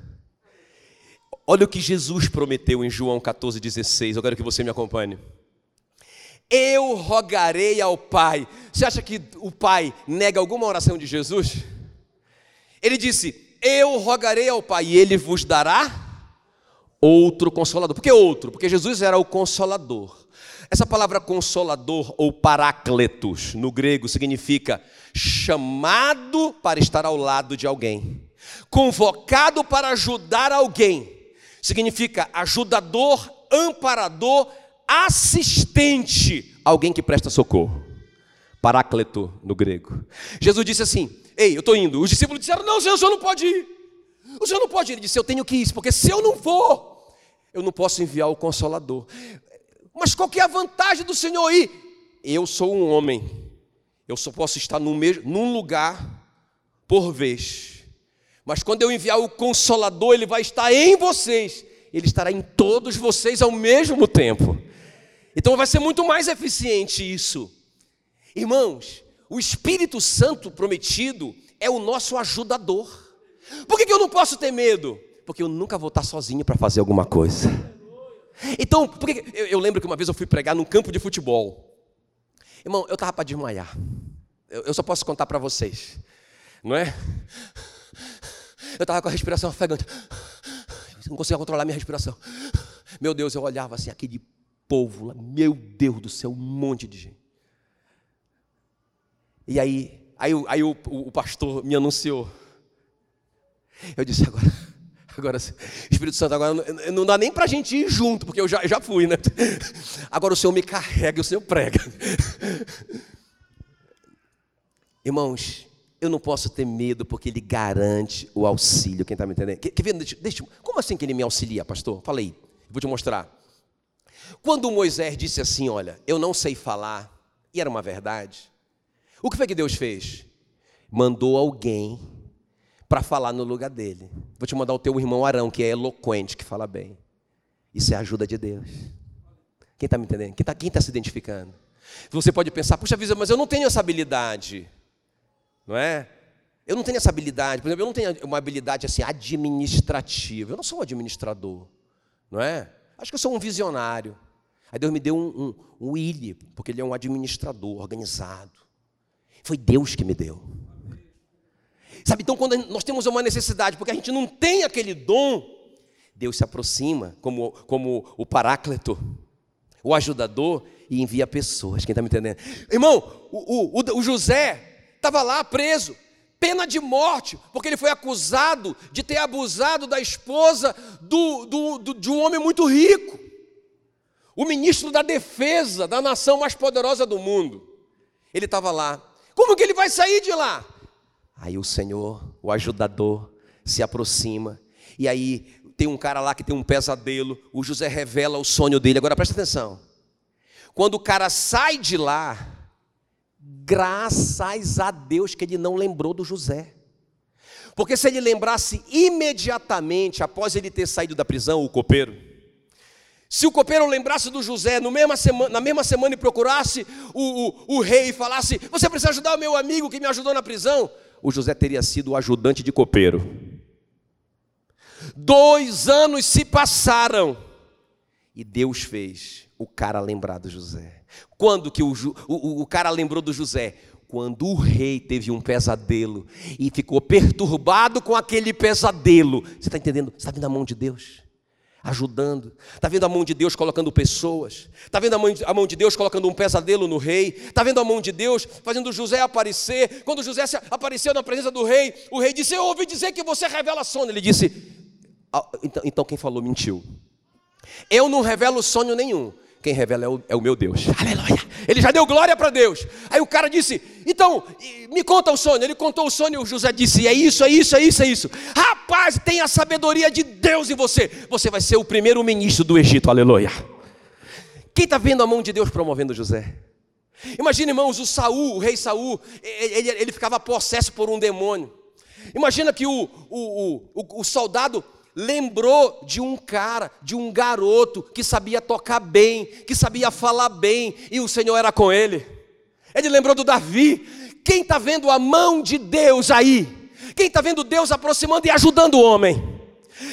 Olha o que Jesus prometeu em João 14,16. Eu quero que você me acompanhe eu rogarei ao Pai. Você acha que o Pai nega alguma oração de Jesus? Ele disse: Eu rogarei ao Pai, e Ele vos dará outro consolador. Por que outro? Porque Jesus era o consolador. Essa palavra consolador ou parácletos no grego significa chamado para estar ao lado de alguém, convocado para ajudar alguém. Significa ajudador, amparador, assistente, alguém que presta socorro. Paráclito no grego. Jesus disse assim: Ei, eu estou indo. Os discípulos disseram: Não, Senhor, o senhor não pode ir. O senhor não pode ir. Ele disse: Eu tenho que ir, porque se eu não for, eu não posso enviar o consolador. Mas qual que é a vantagem do Senhor ir? Eu sou um homem. Eu só posso estar num, mesmo, num lugar por vez. Mas quando eu enviar o consolador, ele vai estar em vocês Ele estará em todos vocês ao mesmo tempo. Então vai ser muito mais eficiente isso. Irmãos, o Espírito Santo prometido é o nosso ajudador. Por que eu não posso ter medo? Porque eu nunca vou estar sozinho para fazer alguma coisa. Então, porque eu, eu, lembro que uma vez eu fui pregar num campo de futebol. Irmão, eu estava para desmaiar. Eu, eu, só posso contar para vocês, não é? Eu estava com a respiração ofegante. Não conseguia controlar minha respiração. Meu Deus, eu olhava assim, aquele povo lá. Meu Deus do céu, um monte de gente. E aí, aí, aí o, o, o pastor me anunciou. Eu disse, agora, agora, Espírito Santo, agora não, dá nem para a gente ir junto, porque eu já, já fui, né? *laughs* Agora o Senhor me carrega e o Senhor prega. *laughs* Irmãos, eu não posso ter medo porque Ele garante o auxílio. Quem está me entendendo? Deixa, deixa, como assim que Ele me auxilia, pastor? Falei, vou te mostrar. Quando Moisés disse assim: Olha, eu não sei falar, e era uma verdade, o que foi que Deus fez? Mandou alguém para falar no lugar dele. Vou te mandar o teu irmão Arão, que é eloquente, que fala bem. Isso é a ajuda de Deus. Quem está me entendendo? Quem está quem tá se identificando? Você pode pensar, puxa vida, mas eu não tenho essa habilidade. Não é? Eu não tenho essa habilidade. Por exemplo, eu não tenho uma habilidade assim administrativa. Eu não sou um administrador. Não é? Acho que eu sou um visionário. Aí Deus me deu um, um, um porque ele é um administrador organizado. Foi Deus que me deu. Sabe, então quando nós temos uma necessidade, porque a gente não tem aquele dom, Deus se aproxima como, como o paráclito, o ajudador, e envia pessoas. Quem está me entendendo? Irmão, o, o, o José estava lá preso, pena de morte, porque ele foi acusado de ter abusado da esposa do, do, do, de um homem muito rico, o ministro da defesa da nação mais poderosa do mundo. Ele estava lá. Como que ele vai sair de lá? Aí o Senhor, o ajudador, se aproxima. E aí tem um cara lá que tem um pesadelo. O José revela o sonho dele. Agora presta atenção. Quando o cara sai de lá, graças a Deus que ele não lembrou do José. Porque se ele lembrasse imediatamente após ele ter saído da prisão, o copeiro, se o copeiro lembrasse do José mesma semana, na mesma semana e procurasse o, o, o rei e falasse: Você precisa ajudar o meu amigo que me ajudou na prisão, o José teria sido o ajudante de copeiro. Dois anos se passaram e Deus fez o cara lembrar do José. Quando que o, o, o cara lembrou do José? Quando o rei teve um pesadelo e ficou perturbado com aquele pesadelo. Você está entendendo? Você está vendo a mão de Deus? Ajudando. Está vendo a mão de Deus colocando pessoas. Está vendo a mão, a mão, de Deus colocando um pesadelo no rei. Está vendo a mão de Deus fazendo José aparecer. Quando José apareceu na presença do rei, o rei disse: Eu ouvi dizer que você revela sonho. Ele disse: ah, então, então quem falou mentiu. Eu não revelo sonho nenhum. Quem revela é o, é o, meu Deus. *laughs* Aleluia. Ele já deu glória para Deus. Aí o cara disse: Então, me conta o sonho. Ele contou o sonho e o José disse: É isso, é isso, é isso, é isso. Rapaz, tem a sabedoria de Deus em você. Você vai ser o primeiro ministro do Egito. Aleluia. Quem está vendo a mão de Deus promovendo José? Imagina, irmãos, o Saul, o rei Saul, ele, ele ficava possesso por um demônio. Imagina que o, o, o, o soldado lembrou de um cara, de um garoto que sabia tocar bem, que sabia falar bem, e o Senhor era com ele. Ele lembrou do Davi. Quem está vendo a mão de Deus aí? Quem está vendo Deus aproximando e ajudando o homem?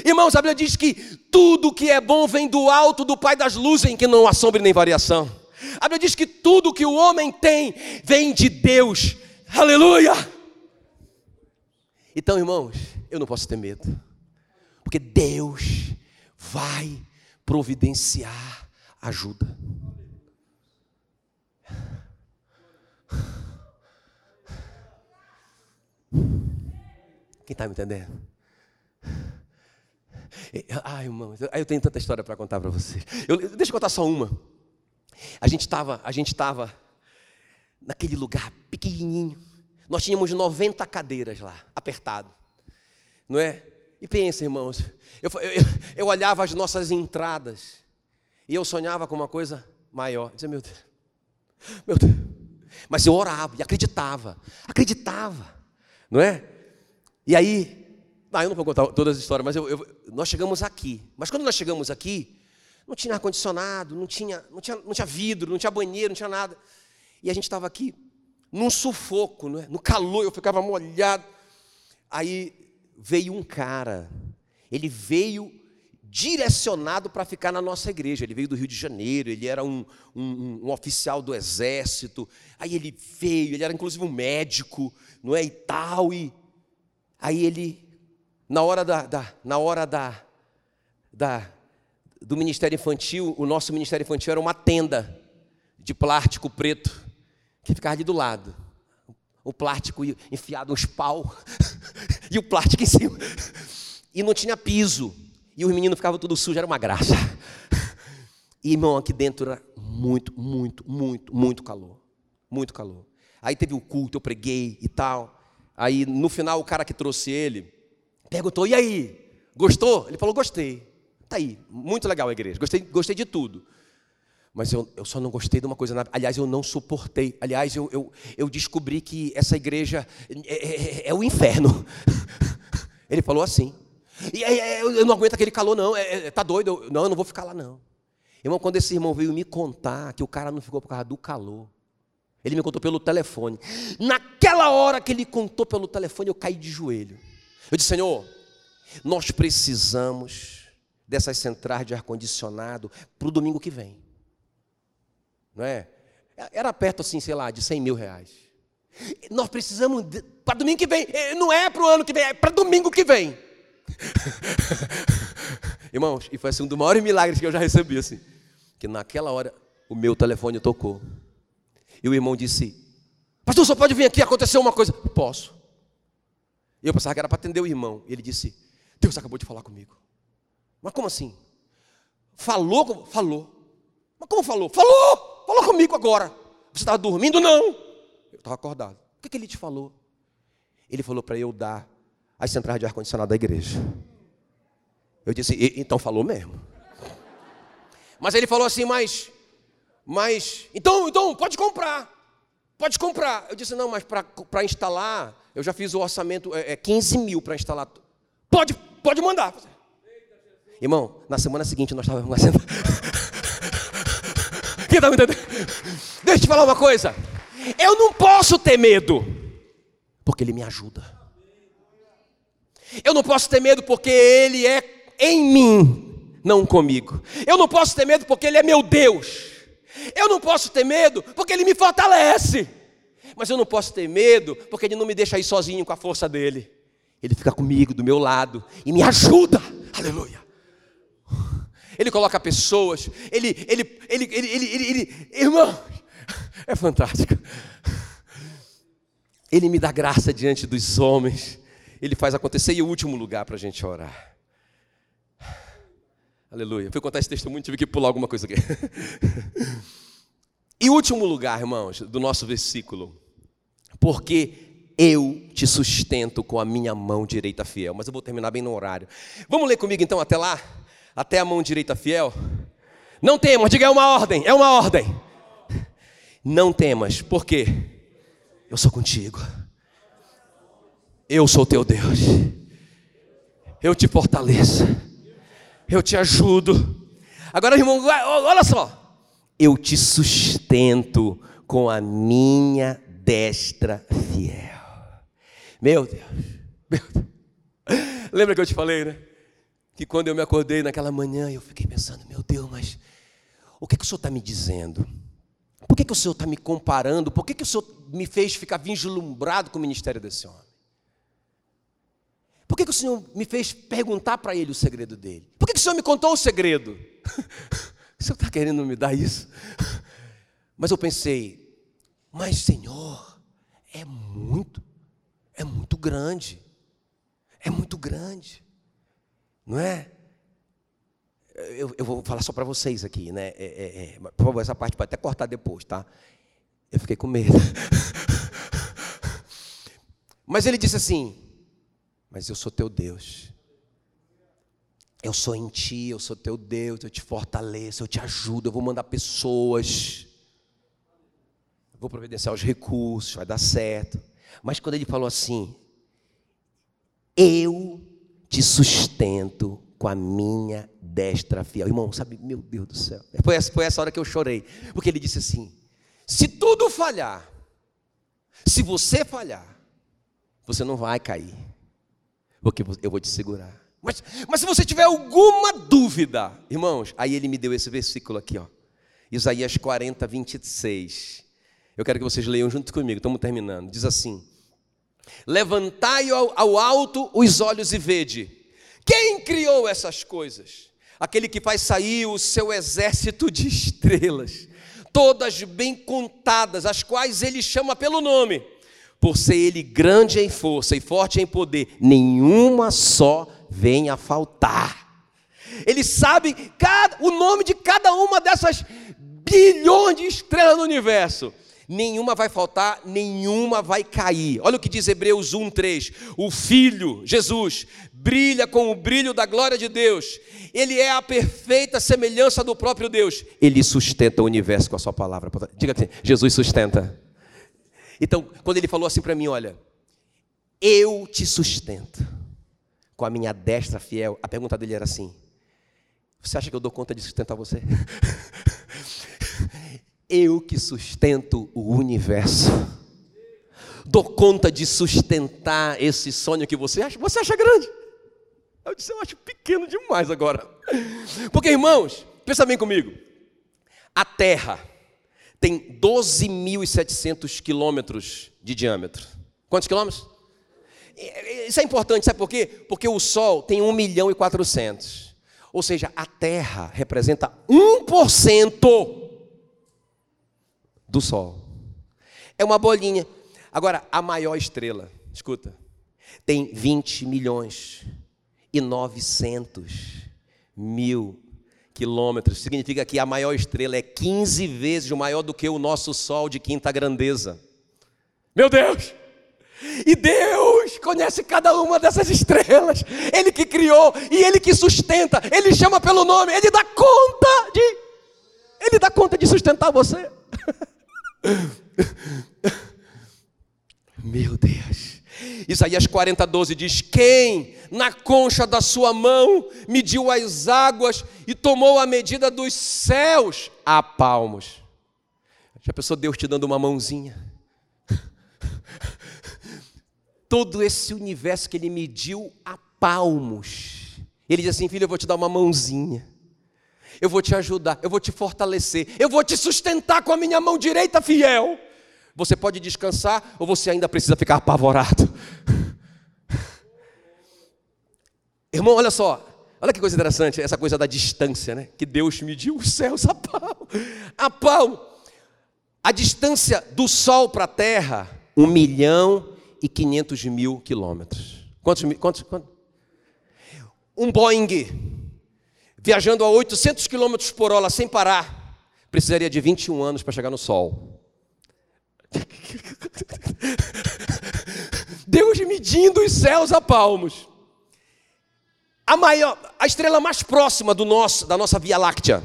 Irmãos, a Bíblia diz que tudo que é bom vem do alto do Pai das luzes, em que não há sombra nem variação. A Bíblia diz que tudo que o homem tem vem de Deus. Aleluia! Então, irmãos, eu não posso ter medo. Porque Deus vai providenciar ajuda. Quem está me entendendo? Ai, irmão, eu tenho tanta história para contar para vocês. Eu, deixa eu contar só uma. A gente estava, a gente estava naquele lugar pequenininho. Nós tínhamos 90 cadeiras lá, apertado. Não é? E pensa, irmãos, eu, eu, eu, olhava as nossas entradas e eu sonhava com uma coisa maior. Dizia, meu Deus, meu Deus. Mas eu orava e acreditava, acreditava, não é? E aí, Tá, eu não vou contar todas as histórias, mas eu, eu, nós chegamos aqui. Mas quando nós chegamos aqui, não tinha ar-condicionado, não tinha, não, tinha, não tinha vidro, não tinha banheiro, não tinha nada. E a gente estava aqui num sufoco, é? no calor, eu ficava molhado. Aí veio um cara, ele veio direcionado para ficar na nossa igreja. Ele veio do Rio de Janeiro, ele era um, um, um, oficial do exército. Aí ele veio, ele era inclusive um médico, não é? E tal. E aí ele, na hora da, da na hora da, da, do Ministério Infantil, o nosso Ministério Infantil era uma tenda de plástico preto que ficava ali do lado. O plástico enfiado uns pau *laughs* *laughs* e o plástico em cima. E não tinha piso. E os meninos ficavam tudo sujos, era uma graça. E, irmão, aqui dentro era muito, muito, muito, muito calor. Muito calor. Aí teve o culto, eu preguei e tal. Aí, no final, o cara que trouxe ele perguntou: e aí? Gostou? Ele falou: gostei. Tá aí, muito legal a igreja. Gostei, gostei de tudo. Mas eu, eu só não gostei de uma coisa. Aliás, eu não suportei. Aliás, eu, eu, eu descobri que essa igreja é, é, é o inferno. *laughs* Ele falou assim. E eu não aguento aquele calor, não. É, é, tá doido? não, eu não vou ficar lá, não. Irmão, quando esse irmão veio me contar que o cara não ficou por causa do calor, ele me contou pelo telefone. Naquela hora que ele contou pelo telefone, eu caí de joelho. Eu disse, Senhor, nós precisamos dessas centrais de ar-condicionado para o domingo que vem. Não é? Era perto, assim, sei lá, de 100 mil reais. Nós precisamos para domingo que vem. Não é para o ano que vem, é para domingo que vem. *laughs* Irmãos, e foi assim um dos maiores milagres que eu já recebi, assim. Que naquela hora o meu telefone tocou. E o irmão disse: Pastor, só pode vir aqui, aconteceu uma coisa. Posso. E eu pensava que era para atender o irmão. E ele disse: Deus acabou de falar comigo. Mas como assim? Falou? Falou. Mas como falou? Falou! Falou comigo agora. Você estava dormindo? Não. Eu estava acordado. O que, que ele te falou? Ele falou para eu dar as centrais de ar-condicionado da igreja. Eu disse, então falou mesmo. Mas ele falou assim, mas, mas, então, então, pode comprar. Pode comprar. Eu disse, não, mas para instalar, eu já fiz o orçamento, é, é 15 mil para instalar. Pode, pode mandar. Irmão, na semana seguinte nós estávamos *laughs* sentando. Quem está me entendendo? Deixa eu te falar uma coisa. Eu não posso ter medo, porque Ele me ajuda. Eu não posso ter medo porque Ele é em mim, não comigo. Eu não posso ter medo porque Ele é meu Deus. Eu não posso ter medo porque Ele me fortalece. Mas eu não posso ter medo porque Ele não me deixa aí sozinho com a força dEle. Ele fica comigo, do meu lado, e me ajuda. Aleluia. Ele coloca pessoas, ele, ele, ele, ele, ele, ele, ele, irmão, é fantástico. Ele me dá graça diante dos homens ele faz acontecer. E o último lugar para a gente orar. Aleluia. Fui contar esse testemunho, tive que pular alguma coisa aqui. e último lugar, irmãos, do nosso versículo. Porque eu te sustento com a minha mão direita fiel. Mas eu vou terminar bem no horário. Vamos ler comigo então até lá? Até a mão direita fiel? Não temas, diga é uma ordem, é uma ordem. Não temas, por quê? Eu sou contigo. Eu sou teu Deus. Eu te fortaleço. Eu te ajudo. Agora, irmão, olha só. Eu te sustento com a minha destra fiel. Meu Deus. Meu Deus. Lembra que eu te falei, né? Que quando eu me acordei naquela manhã, eu fiquei pensando, meu Deus, mas o que, que o Senhor está me dizendo? Por que, que o Senhor está me comparando? Por que, que o Senhor me fez ficar vislumbrado com o ministério desse homem? Por que, que o Senhor me fez perguntar para ele o segredo dele? Por que, que o Senhor me contou o segredo? *laughs* o Senhor está querendo me dar isso? *laughs* Mas eu pensei, mas Senhor, é muito, é muito grande. É muito grande. Não é? Eu, eu vou falar só para vocês aqui, né? É, é, é, por favor, essa parte pode até cortar depois, tá? Eu fiquei com medo. *laughs* Mas ele disse assim: mas eu sou teu Deus. Eu sou em ti, eu sou teu Deus, eu te fortaleço, eu te ajudo, eu vou mandar pessoas. Vou providenciar os recursos, vai dar certo. Mas quando ele falou assim, eu te sustento com a minha destra fiel. Irmão, sabe, meu Deus do céu. Foi essa, foi essa hora que eu chorei. Porque ele disse assim: se tudo falhar, se você falhar, você não vai cair, porque eu vou te segurar. Mas, mas se você tiver alguma dúvida, irmãos, aí ele me deu esse versículo aqui, ó. Isaías 40, 26. Eu quero que vocês leiam junto comigo, estamos terminando. Diz assim: Levantai ao, ao alto os olhos e vede. Quem criou essas coisas? Aquele que faz sair o seu exército de estrelas, todas bem contadas, as quais ele chama pelo nome, por ser ele grande em força e forte em poder, nenhuma só vem a faltar. Ele sabe cada, o nome de cada uma dessas bilhões de estrelas no universo nenhuma vai faltar, nenhuma vai cair. Olha o que diz Hebreus 1:3. O Filho, Jesus, brilha com o brilho da glória de Deus. Ele é a perfeita semelhança do próprio Deus. Ele sustenta o universo com a sua palavra. Diga assim, Jesus sustenta. Então, quando ele falou assim para mim, olha, eu te sustento com a minha destra fiel. A pergunta dele era assim: Você acha que eu dou conta de sustentar você? *laughs* Eu que sustento o universo. Dou conta de sustentar esse sonho que você acha, você acha grande. Eu disse, eu acho pequeno demais agora. Porque, irmãos, pensa bem comigo. A Terra tem 12.700 quilômetros de diâmetro. Quantos quilômetros? Isso é importante, sabe por quê? Porque o Sol tem 1 milhão e 400. Ou seja, a Terra representa 1% do Sol. É uma bolinha. Agora, a maior estrela, escuta, tem 20 milhões e 900 mil quilômetros. Significa que a maior estrela é 15 vezes maior do que o nosso Sol de quinta grandeza. Meu Deus! E Deus conhece cada uma dessas estrelas. Ele que criou e ele que sustenta. Ele chama pelo nome, ele dá conta de ele dá conta de sustentar você. *laughs* Meu Deus. Isaías 40, 12 diz: Quem na concha da sua mão mediu as águas e tomou a medida dos céus a palmos. Já pensou Deus te dando uma mãozinha? *laughs* Todo esse universo que ele mediu a palmos. Ele diz assim: Filho, eu vou te dar uma mãozinha eu vou te ajudar, eu vou te fortalecer, eu vou te sustentar com a minha mão direita fiel. Você pode descansar ou você ainda precisa ficar apavorado? *laughs* Irmão, olha só, olha que coisa interessante, essa coisa da distância, né? Que Deus mediu os céus a pau. A pau. A distância do Sol para a Terra, um milhão e quinhentos mil quilômetros. Quantos, quantos, quantos? Um Boeing viajando a 800 km por hora sem parar, precisaria de 21 anos para chegar no Sol. *laughs* Deus medindo os céus a palmos. A maior, a estrela mais próxima do nosso, da nossa Via Láctea,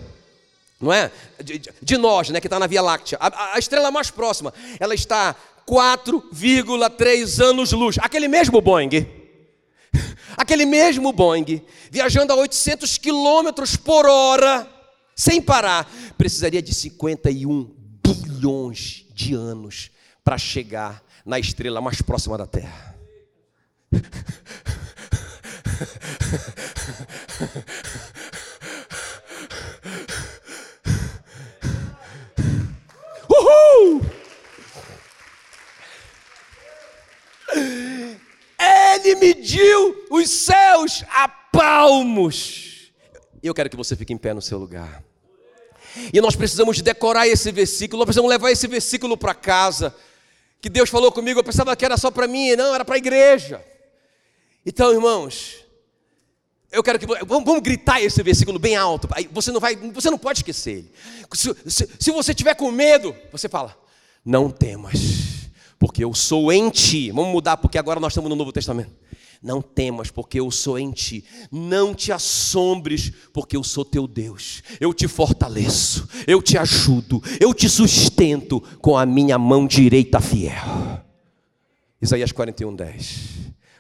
não é? De, de nós, né, que está na Via Láctea. A, a estrela mais próxima, ela está 4,3 anos-luz. Aquele mesmo Boeing *laughs* Aquele mesmo Boeing, viajando a 800 quilômetros por hora, sem parar, precisaria de 51 bilhões de anos para chegar na estrela mais próxima da Terra. Uhul! Ele mediu os céus a palmos. Eu quero que você fique em pé no seu lugar. E nós precisamos decorar esse versículo, nós precisamos levar esse versículo para casa. Que Deus falou comigo, eu pensava que era só para mim, não, era para a igreja. Então, irmãos, eu quero que vamos, vamos, gritar esse versículo bem alto. Você não vai, você não pode esquecer ele. Se, se, se você tiver com medo, você fala: não temas porque eu sou em ti. Vamos mudar, porque agora nós estamos no Novo Testamento. Não temas, porque eu sou em ti. Não te assombres, porque eu sou teu Deus. Eu te fortaleço, eu te ajudo, eu te sustento com a minha mão direita fiel. Isaías 41, 10.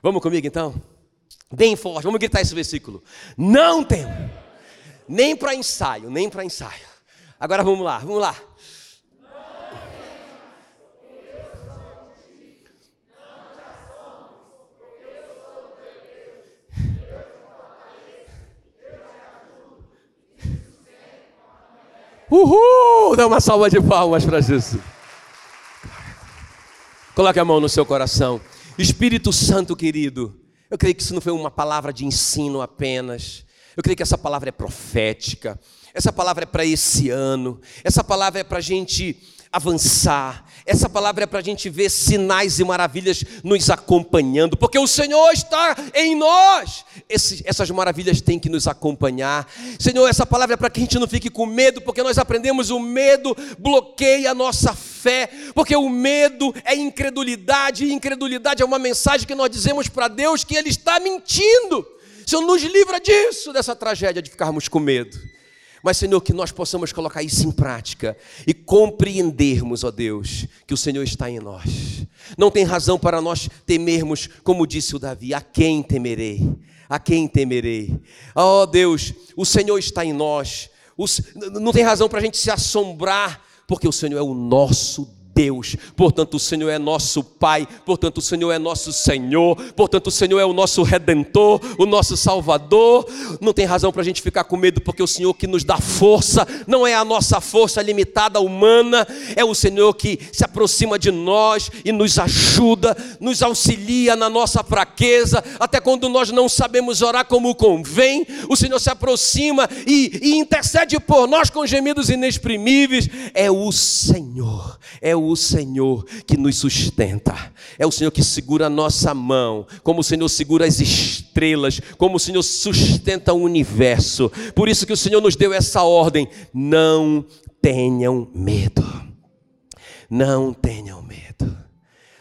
Vamos comigo então? Bem forte, vamos gritar esse versículo. Não temo. Nem para ensaio, nem para ensaio. Agora vamos lá, vamos lá. Uhul! Dá uma salva de palmas para Jesus. Coloque a mão no seu coração. Espírito Santo querido, eu creio que isso não foi uma palavra de ensino apenas. Eu creio que essa palavra é profética. Essa palavra é para esse ano. Essa palavra é para a gente avançar. Essa palavra é para a gente ver sinais e maravilhas nos acompanhando, porque o Senhor está em nós. Esse, essas maravilhas têm que nos acompanhar. Senhor, essa palavra é para que a gente não fique com medo, porque nós aprendemos o medo bloqueia a nossa fé, porque o medo é incredulidade, e incredulidade é uma mensagem que nós dizemos para Deus que Ele está mentindo. Senhor, nos livra disso, dessa tragédia de ficarmos com medo. Mas, Senhor, que nós possamos colocar isso em prática e compreendermos, ó Deus, que o Senhor está em nós. Não tem razão para nós temermos, como disse o Davi: a quem temerei? A quem temerei? Ó Deus, o Senhor está em nós. Não tem razão para a gente se assombrar, porque o Senhor é o nosso Deus. Deus. Portanto, o Senhor é nosso Pai, portanto, o Senhor é nosso Senhor, portanto, o Senhor é o nosso Redentor, o nosso Salvador. Não tem razão para a gente ficar com medo, porque o Senhor que nos dá força, não é a nossa força limitada humana, é o Senhor que se aproxima de nós e nos ajuda, nos auxilia na nossa fraqueza, até quando nós não sabemos orar como convém, o Senhor se aproxima e, e intercede por nós com gemidos inexprimíveis. É o Senhor, é o o Senhor que nos sustenta, é o Senhor que segura a nossa mão, como o Senhor segura as estrelas, como o Senhor sustenta o universo. Por isso que o Senhor nos deu essa ordem: não tenham medo. Não tenham medo.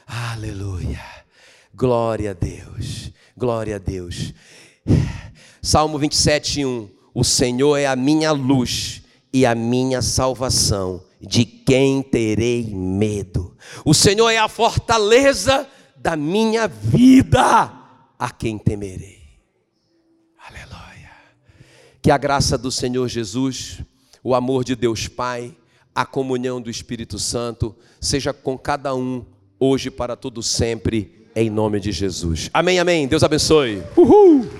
Aleluia. Glória a Deus. Glória a Deus. Salmo 27, 1. O Senhor é a minha luz e a minha salvação de quem terei medo. O Senhor é a fortaleza da minha vida, a quem temerei. Aleluia. Que a graça do Senhor Jesus, o amor de Deus Pai, a comunhão do Espírito Santo seja com cada um hoje para todo sempre, em nome de Jesus. Amém, amém. Deus abençoe. Uhul.